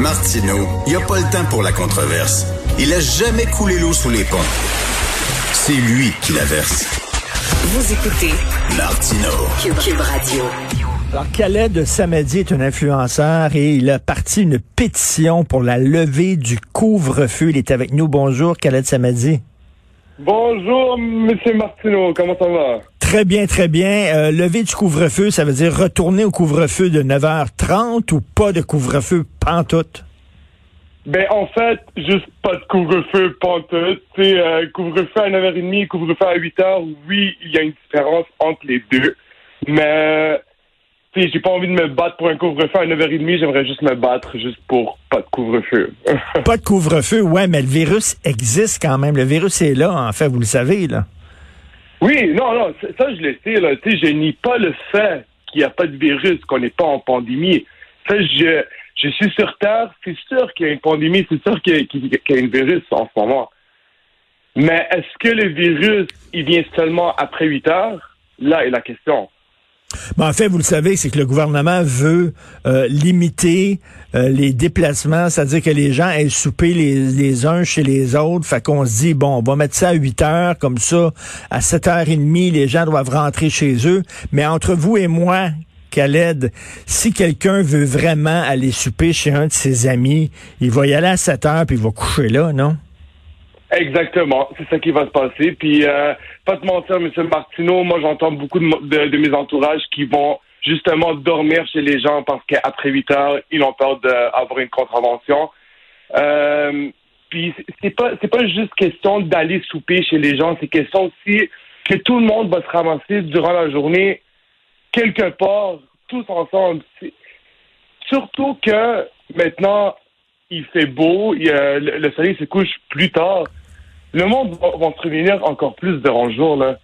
Martineau, il n'y a pas le temps pour la controverse. Il a jamais coulé l'eau sous les ponts. C'est lui qui la verse. Vous écoutez Martineau. Cube Radio. Alors, Khaled Samedi est un influenceur et il a parti une pétition pour la levée du couvre-feu. Il est avec nous. Bonjour, Khaled Samedi. Bonjour, Monsieur Martineau, comment ça va? Très bien, très bien. Euh, lever du couvre-feu, ça veut dire retourner au couvre-feu de 9h30 ou pas de couvre-feu pantoute? Ben, en fait, juste pas de couvre-feu, pantoute. Sais, euh, couvre-feu à 9h30, couvre-feu à 8h, oui, il y a une différence entre les deux. Mais, tu sais, j'ai pas envie de me battre pour un couvre-feu à 9h30, j'aimerais juste me battre juste pour pas de couvre-feu. Pas de couvre-feu, ouais, mais le virus existe quand même. Le virus est là, en fait, vous le savez, là. Oui, non, non, ça, je le sais, là. Tu sais, je nie pas le fait qu'il n'y a pas de virus, qu'on n'est pas en pandémie. Ça, je, je suis sur Terre, c'est sûr qu'il y a une pandémie, c'est sûr qu'il y, a- qu'il y a un virus en ce moment. Mais est-ce que le virus, il vient seulement après 8 heures? Là est la question. Ben, en fait, vous le savez, c'est que le gouvernement veut euh, limiter euh, les déplacements, c'est-à-dire que les gens aient souper les, uns chez les autres. Fait qu'on se dit, bon, on va mettre ça à 8 heures, comme ça, à 7h30, les gens doivent rentrer chez eux. Mais entre vous et moi, Khaled, si quelqu'un veut vraiment aller souper chez un de ses amis, il va y aller à 7 heures puis il va coucher là, non? Exactement, c'est ça qui va se passer. Puis, euh, pas te mentir, M. Martineau, moi j'entends beaucoup de, de- mes entourages qui vont justement dormir chez les gens parce qu'après 8 heures, ils ont peur d'avoir une contravention. Euh, puis c'est- pas c'est pas juste question d'aller souper chez les gens, c'est question aussi que tout le monde va se ramasser durant la journée quelque part, tous ensemble. Surtout que maintenant, il fait beau, le soleil se couche plus tard. Le monde va, va se prévenir encore plus durant le jour. Là.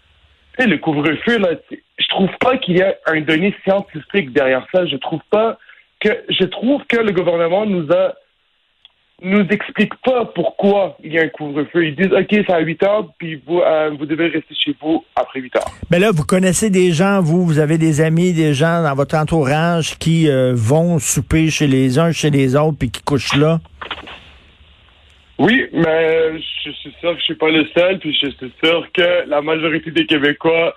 Sais, le couvre-feu, là, je trouve pas qu'il y a un donné scientifique derrière ça. Je trouve pas que je trouve que le gouvernement nous a nous explique pas pourquoi il y a un couvre-feu. Ils disent OK, c'est à 8 heures, puis vous, euh, vous devez rester chez vous après 8 heures. Mais là, vous connaissez des gens, vous, vous avez des amis, des gens dans votre entourage qui euh, vont souper chez les uns, chez les autres, puis qui couchent là. Oui, mais je suis sûr que je suis pas le seul, puis je suis sûr que la majorité des Québécois,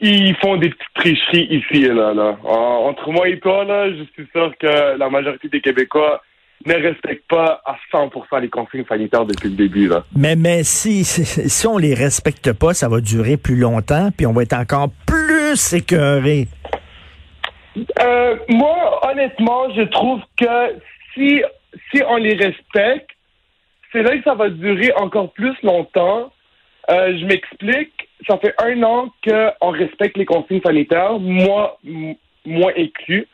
ils font des petites tricheries ici et là. là. En- entre moi et toi, là, je suis sûr que la majorité des Québécois ne respectent pas à 100% les consignes sanitaires depuis le début. Là. Mais, mais si, si, si on les respecte pas, ça va durer plus longtemps, puis on va être encore plus écœuré. Euh, moi, honnêtement, je trouve que si, si on les respecte, c'est là que ça va durer encore plus longtemps. Euh, je m'explique. Ça fait un an qu'on respecte les consignes sanitaires, moi, moi inclus.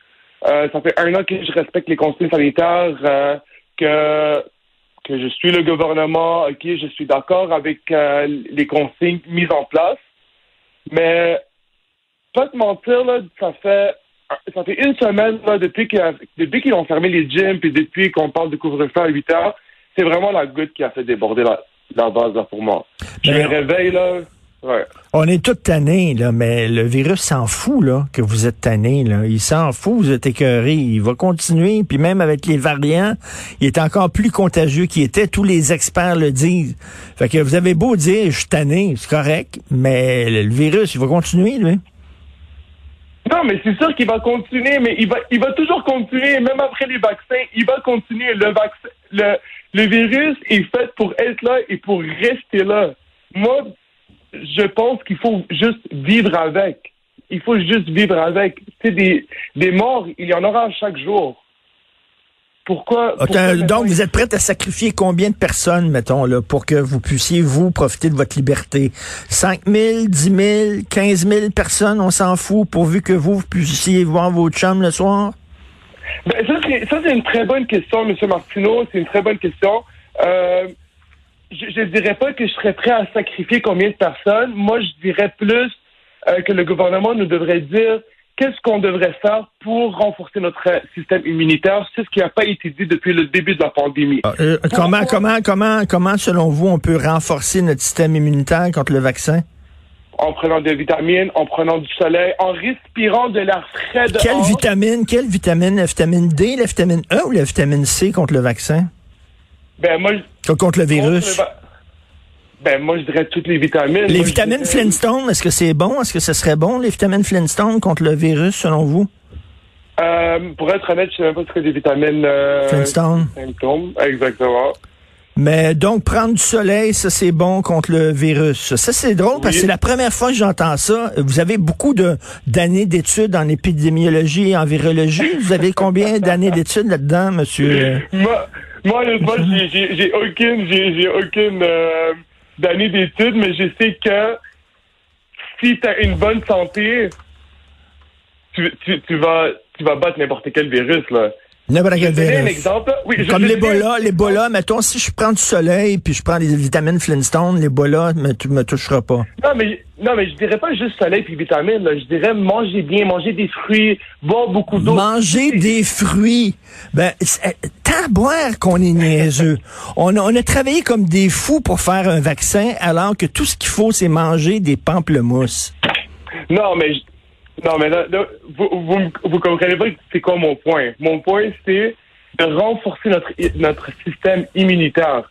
Euh, ça fait un an que je respecte les consignes sanitaires, euh, que, que je suis le gouvernement, ok, je suis d'accord avec les consignes mises en place. Mais, pas te mentir, là, ça fait ça fait une semaine là, depuis qu'ils depuis ont fermé les gyms puis depuis qu'on parle de couvre-feu à 8 heures, c'est vraiment la goutte qui a fait déborder la, la base là, pour moi. Je me réveille là. Ouais. On est tous tannés, là, mais le virus s'en fout, là, que vous êtes tannés, là. Il s'en fout, vous êtes écœurés. Il va continuer, puis même avec les variants, il est encore plus contagieux qu'il était. Tous les experts le disent. Fait que vous avez beau dire, je suis tanné, c'est correct, mais le, le virus, il va continuer, lui. Non, mais c'est sûr qu'il va continuer, mais il va, il va toujours continuer, même après les vaccins, il va continuer. Le vaccin, le, le virus est fait pour être là et pour rester là. Moi, je pense qu'il faut juste vivre avec. Il faut juste vivre avec. C'est des, des morts, il y en aura chaque jour. Pourquoi? Donc, vous êtes prêts à sacrifier combien de personnes, mettons, là, pour que vous puissiez, vous, profiter de votre liberté? 5 000, 10 000, 15 000 personnes, on s'en fout, pourvu que vous, vous puissiez voir vos chums le soir? Ben, ça, c'est, une très bonne question, M. Martineau. C'est une très bonne question. Euh, je ne dirais pas que je serais prêt à sacrifier combien de personnes. Moi, je dirais plus euh, que le gouvernement nous devrait dire qu'est-ce qu'on devrait faire pour renforcer notre système immunitaire. C'est ce qui n'a pas été dit depuis le début de la pandémie. Ah, euh, comment, comment, comment, comment, selon vous, on peut renforcer notre système immunitaire contre le vaccin? En prenant des vitamines, en prenant du soleil, en respirant de l'air frais de Quelle vitamine, quelle vitamine? La vitamine D, la vitamine E ou la vitamine C contre le vaccin? Ben, moi, contre le virus? Ben, moi, je dirais toutes les vitamines. Les vitamines Flintstone, est-ce que c'est bon? Est-ce que ce serait bon, les vitamines Flintstone contre le virus, selon vous? Euh, pour être honnête, je sais même pas ce que des vitamines... Euh, Flintstone. Flintstone, exactement. Mais donc, prendre du soleil, ça, c'est bon contre le virus. Ça, c'est drôle parce que c'est la première fois que j'entends ça. Vous avez beaucoup d'années d'études en épidémiologie et en virologie. Vous avez combien d'années d'études là-dedans, monsieur? Moi, moi honnêtement, j'ai aucune, j'ai aucune euh, d'année d'études, mais je sais que si tu as une bonne santé, tu, tu, tu vas tu vas battre n'importe quel virus, là. N'importe quel virus. Un exemple. Oui, Comme l'Ebola, l'Ebola, mettons, si je prends du soleil puis je prends des vitamines Flintstone, l'Ebola ne me, me touchera pas. Non, mais, non, mais je dirais pas juste soleil puis vitamines. Là. Je dirais manger bien, manger des fruits, boire beaucoup d'eau. Manger des fruits. Ben, tant boire qu'on est niaiseux. on, a, on a travaillé comme des fous pour faire un vaccin alors que tout ce qu'il faut, c'est manger des pamplemousses. Non, mais non, mais là, vous, vous, vous, comprenez pas c'est quoi mon point. Mon point, c'est de renforcer notre, notre système immunitaire.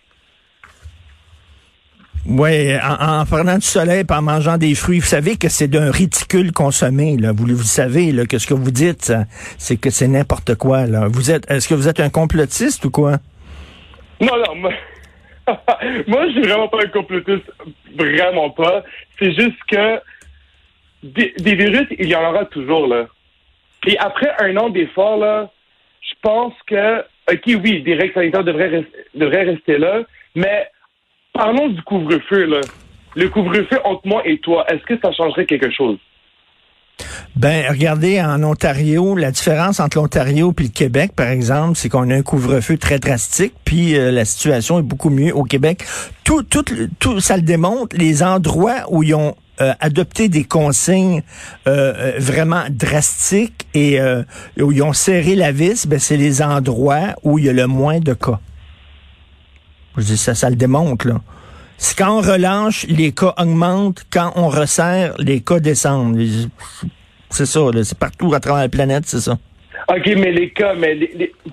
Oui, en, prenant du soleil et en mangeant des fruits. Vous savez que c'est d'un ridicule consommé, là. Vous, vous savez, là, que ce que vous dites, c'est que c'est n'importe quoi, là. Vous êtes, est-ce que vous êtes un complotiste ou quoi? Non, non, moi, moi je suis vraiment pas un complotiste. Vraiment pas. C'est juste que des, virus, il y en aura toujours, là. Et après un an d'effort, là, je pense que, OK, oui, des règles sanitaires devraient, devraient rester là, mais parlons du couvre-feu, là. Le couvre-feu entre moi et toi, est-ce que ça changerait quelque chose? Ben, regardez, en Ontario, la différence entre l'Ontario et le Québec, par exemple, c'est qu'on a un couvre-feu très drastique, puis euh, la situation est beaucoup mieux au Québec. Tout, tout, tout, ça le démontre, les endroits où ils ont euh, adopté des consignes euh, euh, vraiment drastiques et où ils ont serré la vis, ben, c'est les endroits où il y a le moins de cas. Je dis ça, ça le démontre, là. C'est quand on relâche, les cas augmentent. Quand on resserre, les cas descendent. C'est ça, c'est partout à travers la planète, c'est ça. OK, mais les cas, mais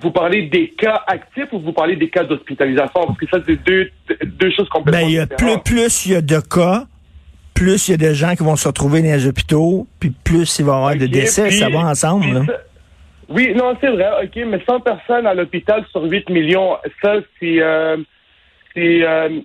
vous parlez des cas actifs ou vous parlez des cas d'hospitalisation? Parce que ça, c'est deux, deux choses complètement ben, il y a Plus, plus il y a de cas, plus il y a des gens qui vont se retrouver dans les hôpitaux, puis plus il va y avoir de décès, ça va ensemble. oui, non, c'est vrai, OK, mais 100 personnes à l'hôpital sur 8 millions, ça, c'est... Euh, euh,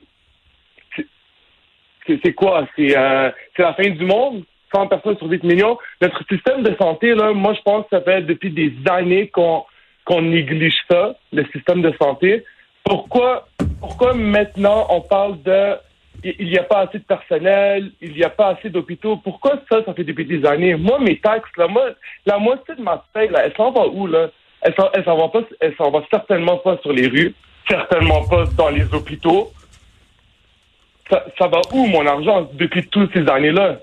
c'est quoi? Euh, c'est la fin du monde? 100 personnes sur 8 millions. Notre système de santé, là, moi, je pense que ça fait depuis des années qu'on qu'on néglige ça, le système de santé. Pourquoi, pourquoi maintenant on parle de il n'y a pas assez de personnel, il n'y a pas assez d'hôpitaux. Pourquoi ça, ça fait depuis des années? Moi, mes taxes, la moitié de ma paie, là, elle s'en va où, là? Elle s'en, s'en va pas, elle s'en va certainement pas sur les rues, certainement pas dans les hôpitaux. Ça va où, mon argent, depuis toutes ces années-là?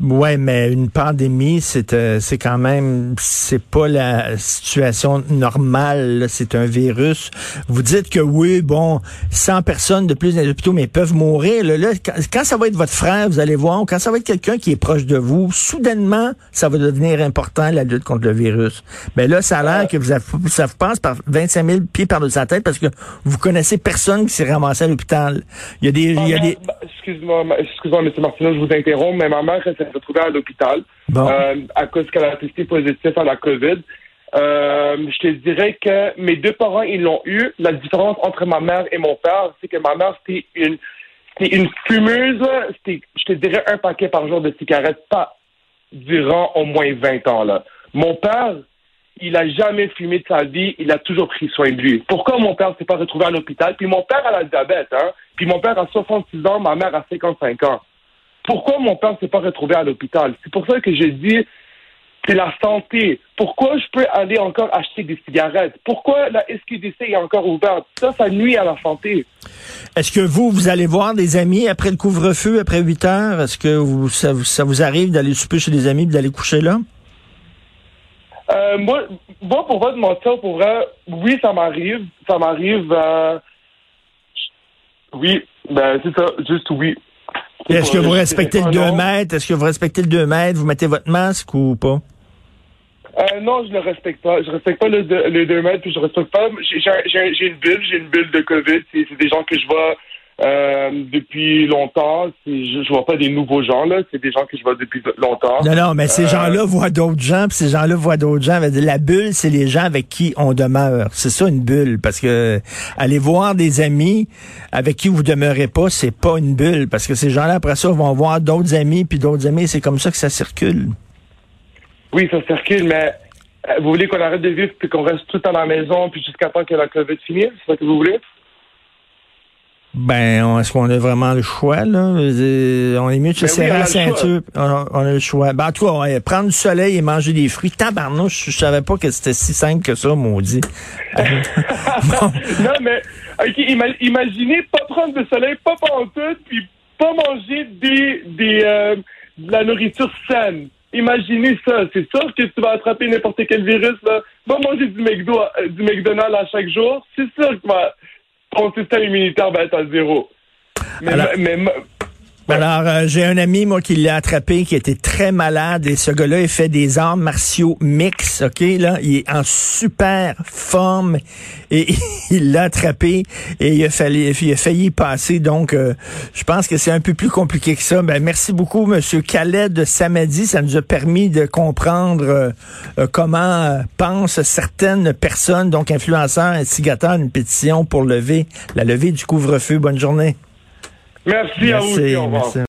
Ouais, mais une pandémie, c'est euh, c'est quand même c'est pas la situation normale. C'est un virus. Vous dites que oui, bon, 100 personnes de plus dans les hôpitaux, mais peuvent mourir. Là, quand, ça va être votre frère, vous allez voir, quand ça va être quelqu'un qui est proche de vous, soudainement, ça va devenir important la lutte contre le virus. Mais là, ça a l'air que vous avez, ça vous passe par 25 000 pieds par-dessus sa tête parce que vous connaissez personne qui s'est ramassé à l'hôpital. Il y a des, il y a des... Excuse-moi, excuse-moi, M. Martineau, je vous interromps, mais ma mère s'est retrouvée à l'hôpital euh, à cause qu'elle a testé positif à la COVID. Euh, je te dirais que mes deux parents, ils l'ont eu. La différence entre ma mère et mon père, c'est que ma mère, c'était une, une fumeuse. C'était, je te dirais, un paquet par jour de cigarettes, pas durant au moins 20 ans. Là. Mon père, il a jamais fumé de sa vie, il a toujours pris soin de lui. Pourquoi mon père s'est pas retrouvé à l'hôpital? Puis mon père a la diabète, hein? Puis mon père a 66 ans, ma mère a 55 ans. Pourquoi mon père ne s'est pas retrouvé à l'hôpital? C'est pour ça que je dis, c'est la santé. Pourquoi je peux aller encore acheter des cigarettes? Pourquoi la SQDC est encore ouverte? Ça, ça nuit à la santé. Est-ce que vous, vous allez voir des amis après le couvre-feu, après 8 heures? Est-ce que vous, ça, vous- ça vous arrive d'aller souper chez des amis et d'aller coucher là? Euh, moi, moi, pour te mentir, pour vrai, oui, ça m'arrive. Ça m'arrive. euh, Oui, ben c'est ça, juste oui. Est-ce que vous respectez le dirais 2 pas non. mètres? Est-ce que vous respectez le 2 mètres? Vous mettez votre masque ou pas? Euh, non, je le respecte pas. Je respecte pas le, deux- le 2 mètres, puis je respecte pas. J'ai une bulle, j'ai une bulle de COVID. C'est des gens que je vois euh, depuis longtemps. Je, je vois pas des nouveaux gens, là. C'est des gens que je vois depuis longtemps. Non, non, mais ces Euh, gens-là voient d'autres gens, puis ces gens-là voient d'autres gens. La bulle, c'est les gens avec qui on demeure. C'est ça une bulle, parce que aller voir des amis avec qui vous demeurez pas, c'est pas une bulle, parce que ces gens-là après ça vont voir d'autres amis, puis d'autres amis. C'est comme ça que ça circule. Oui, ça circule, mais euh, vous voulez qu'on arrête de vivre puis qu'on reste tout à la maison puis jusqu'à temps que la COVID finisse? C'est ça que vous voulez? Ben, est-ce qu'on a vraiment le choix, là? Euh, On est mieux de se Ben serrer la ceinture. On a, on a le choix. Ben, en tout cas, ouais, prendre du soleil et manger des fruits. Tabarnouche, je savais pas que c'était si simple que ça, maudit. Bon. non, mais ok, ima- imaginez pas prendre de soleil, pas tout, puis pas manger des, des euh, de la nourriture saine. Imaginez ça. C'est sûr que tu vas attraper n'importe quel virus. Là. Va manger du, McDo, euh, du McDonald's à chaque jour. C'est sûr que va- ton système immunitaire va être à zéro. Mais, Alors- mais- mais- Alors, euh, j'ai un ami, moi, qui l'a attrapé, qui était très malade, et ce gars-là, il fait des arts martiaux mix, OK, là, il est en super forme, et il l'a attrapé, et il a, fallu, il a failli passer, donc, euh, je pense que c'est un peu plus compliqué que ça. Ben, merci beaucoup, Monsieur Khaled Samadi, ça nous a permis de comprendre euh, comment pensent certaines personnes, donc influenceurs, instigateurs, une pétition pour lever, la levée du couvre-feu. Bonne journée. Merci, à vous. aussi, merci.